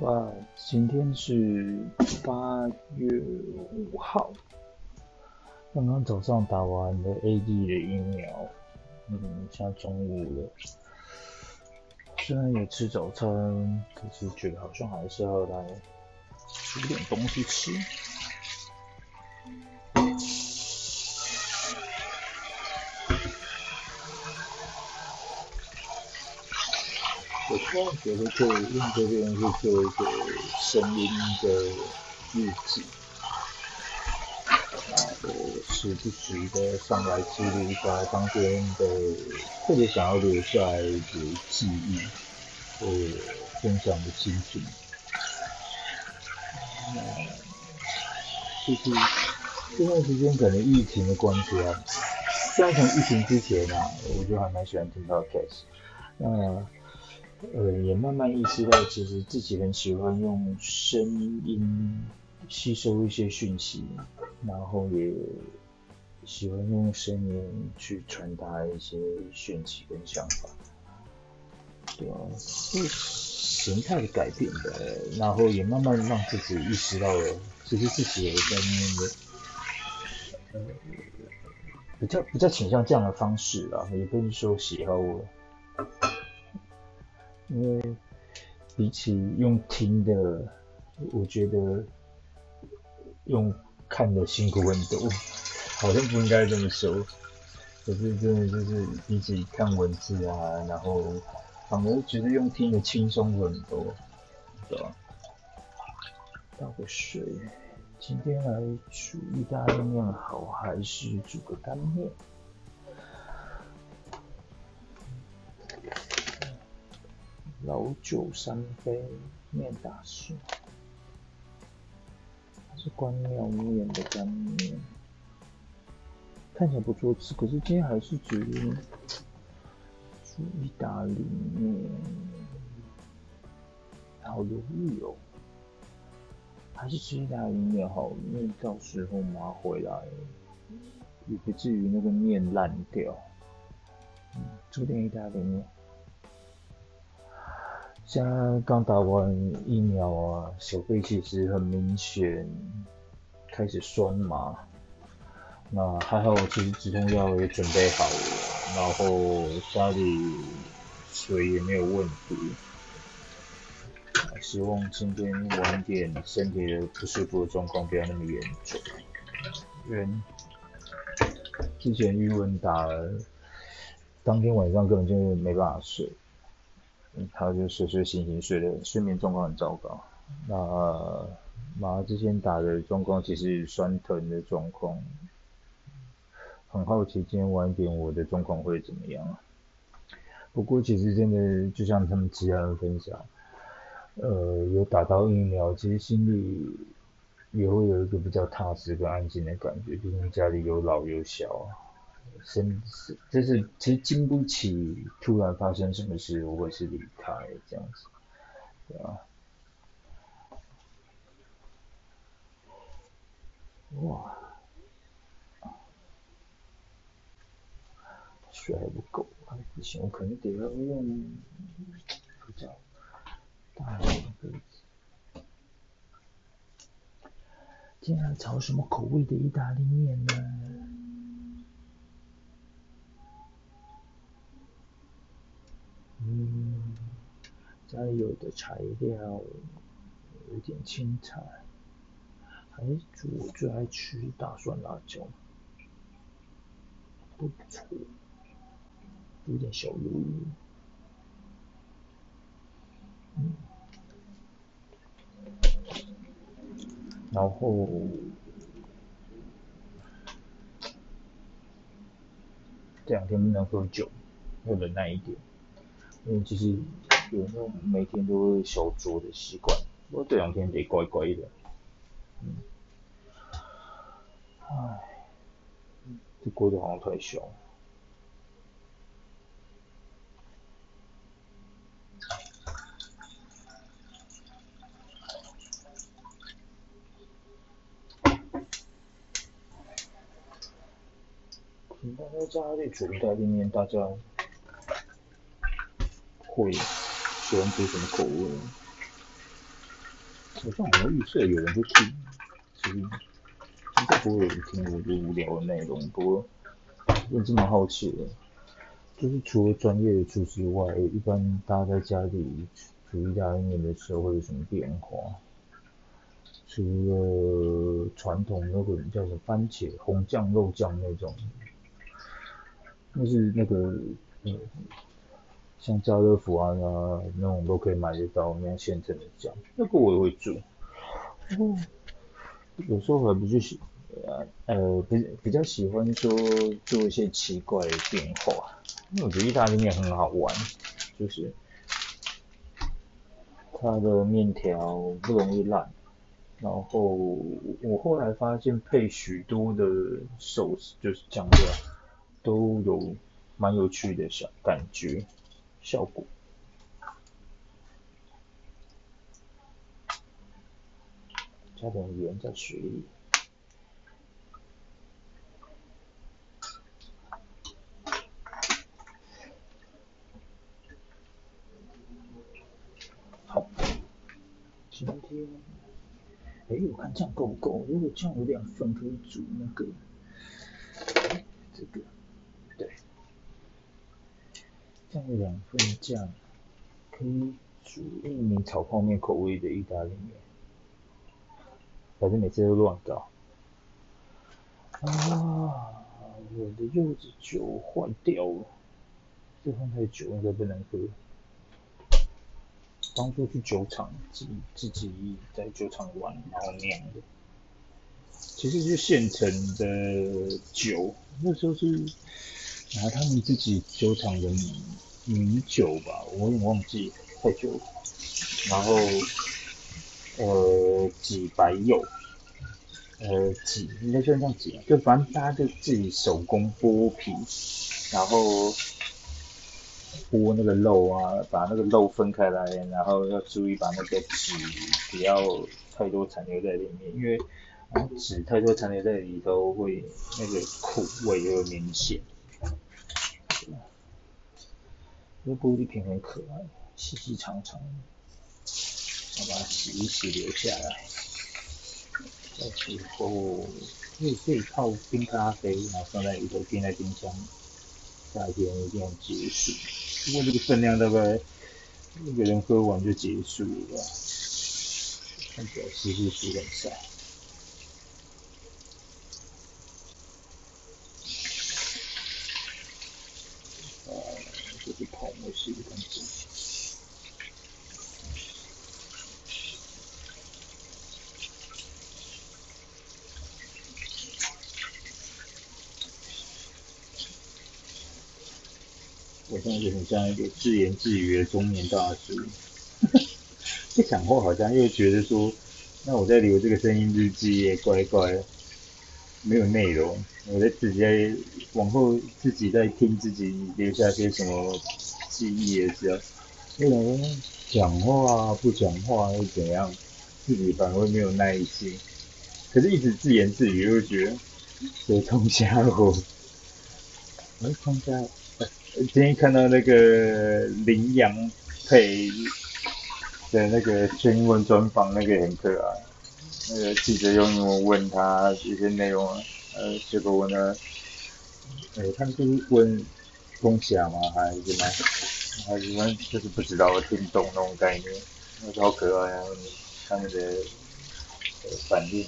哇，今天是八月五号，刚刚早上打完了 A D 的疫苗，嗯，现在中午了，虽然也吃早餐，可是觉得好像还是要来煮点东西吃。我突然觉得可以用这边去做一个声音的日记，然后时不时的上来记录一下当天的特别想要留下来的记忆，呃分享的心情。就是这段时间可能疫情的关系啊，虽然从疫情之前啊，我就还蛮喜欢听 podcast，那。呃，也慢慢意识到，其实自己很喜欢用声音吸收一些讯息，然后也喜欢用声音去传达一些讯息跟想法，对啊，是形态的改变的，然后也慢慢让自己意识到了，其实自己也在那个，呃，比较比较倾向这样的方式啦，也不是说喜好我。因为比起用听的，我觉得用看的辛苦很多，好像不应该这么说。可是真的就是比起看文字啊，然后反而觉得用听的轻松很多，对吧？倒个水，今天来煮意大利面好，还是煮个干面？老酒三杯，面打顺，它是关庙面的干面，看起来不错吃，可是今天还是煮煮意大利面，好犹豫哦，还是吃意大利面？好，因为到时候妈回来也不至于那个面烂掉，嗯，煮点意大利面。现在刚打完疫苗啊，手背其实很明显开始酸麻。那还好，其实止痛药也准备好了，然后家里水也没有问题。希望今天晚点身体的不舒服的状况不要那么严重。因为之前预文打了，当天晚上根本就没办法睡。他就睡睡醒醒睡的，睡眠状况很糟糕。那马之前打的状况其实酸疼的状况，很好奇今天晚点我的状况会怎么样。不过其实真的就像他们其他人分享，呃，有打到疫苗，其实心里也会有一个比较踏实跟安静的感觉，毕竟家里有老有小。生是就是其实经不起突然发生什么事，我会是离开这样子，对啊。哇，水还不够，还不行，我可能得要用比较大的杯子。今天炒什么口味的意大利面呢？嗯，家里有的材料有点青菜，还煮我最爱吃大蒜辣椒，都不错，有点小鱿鱼，嗯，然后这两天不能喝酒，要忍耐一点。因为其实有那种每天都会小酌的习惯，不过这两天得乖乖的。嗯，唉，这锅子好像太小。大家家里煮意大利面，大家。会喜欢煮什么口味？好像我预设有人会听，其实应该不会有人听我觉得无聊的内容。不过，我这么好奇的，就是除了专业的厨师外，一般大家在家里煮意大利面的时候会有什么变化？除了传统那个叫什么番茄红酱肉酱那种，那是那个嗯，像家乐福啊那种都可以买得到那种现成的酱，那个我也会做。哦，有时候还不就喜呃比比较喜欢说做一些奇怪的变化，因为我觉得意大利面很好玩，就是它的面条不容易烂。然后我后来发现配许多的寿司就是酱料都有蛮有趣的小感觉效果。加点盐在水里。好，今天。哎，我看这样够不够？如果这样有两份可以煮那个，这个，对，这样两份酱可以煮一米炒泡面口味的意大利面，反正每次都乱搞。啊，我的柚子酒坏掉了，这放太久应该不能喝。当初去酒厂自己自己在酒厂玩，然后酿的，其实是现成的酒，那时候是然后他们自己酒厂的米米酒吧，我也忘记太久了。然后呃挤白柚，呃挤应该算这样挤，就反正大家就自己手工剥皮，然后。剥那个肉啊，把那个肉分开来，然后要注意把那个籽不要太多残留在里面，因为籽太多残留在里头会那个苦味就会明显。这玻璃瓶很可爱，细细长长，我把它洗一洗留下来。到时候可以可以泡冰咖啡，然后放在里头冰在冰箱。夏天一定要结束，不过这个分量大概一个人喝完就结束了，看起来湿湿湿很晒。啊，这是泡沫式的感觉。我现在就很像一个自言自语的中年大叔，不讲话好像又觉得说，那我在留这个声音日记也乖乖，没有内容，我在自己在往后自己在听自己留下些什么记忆的时候，为什么讲话不讲话又怎样，自己反而会没有耐心，可是一直自言自语又觉得，有通虾哦，哎通虾。今天看到那个羚羊配的那个全英文专访，那个很可爱。那个记者用英文问他一些内容，呃，结果问了，呃，他们就是问东霞吗？还是什么？还是问就是不知道听懂那种概念，那个好可爱啊！他们的呃反应，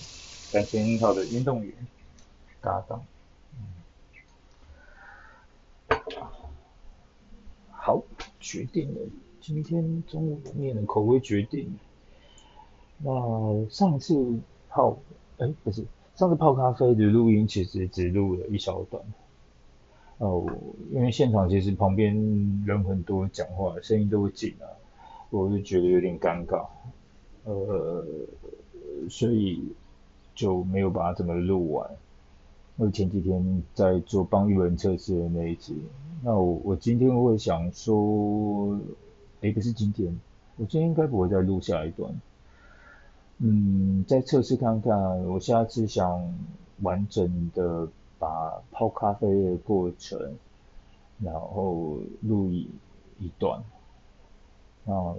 感情很好的运动员搭档。好，决定了，今天中午面的口味决定。那上次泡，哎，不是，上次泡咖啡的录音其实只录了一小段。哦，因为现场其实旁边人很多，讲话声音都会紧啊，我就觉得有点尴尬，呃，所以就没有把它怎么录完。我前几天在做帮语文测试的那一次。那我我今天会想说，诶，不是今天，我今天应该不会再录下一段，嗯，再测试看看，我下次想完整的把泡咖啡的过程，然后录一一段，那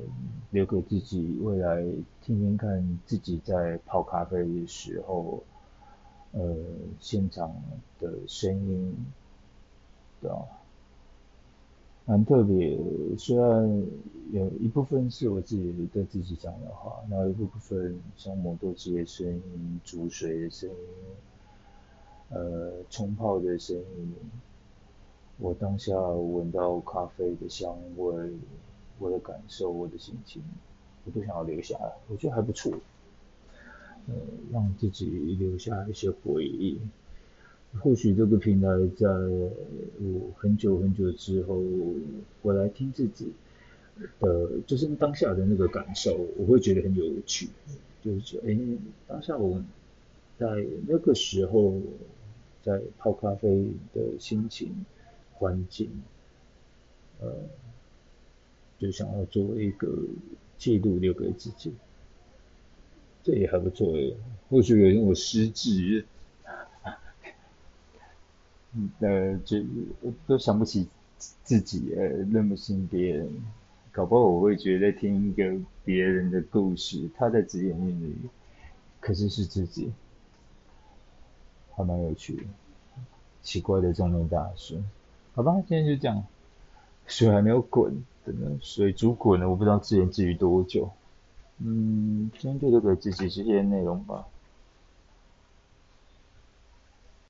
留给自己未来听听看自己在泡咖啡的时候，呃，现场的声音，对吧？蛮特别，虽然有一部分是我自己对自己讲的话，然后一部分像磨豆机的声音、煮水的声音，呃，冲泡的声音，我当下闻到咖啡的香味，我的感受，我的心情，我都想要留下来，我觉得还不错，呃，让自己留下一些回忆。或许这个平台在我很久很久之后，我来听自己的，就是当下的那个感受，我会觉得很有趣。就是说，哎，当下我在那个时候在泡咖啡的心情、环境，呃，就想要做一个记录留给自己，这也还不错诶。或许有人我失智。呃，就我都想不起自己，呃，认不清别人，搞不好我会觉得听一个别人的故事，他在自言自语，可是是自己，还蛮有趣的，奇怪的中年大师，好吧，今天就这样，水还没有滚，等着水煮滚了，我不知道自言自语多久，嗯，今天就留给自己这些内容吧。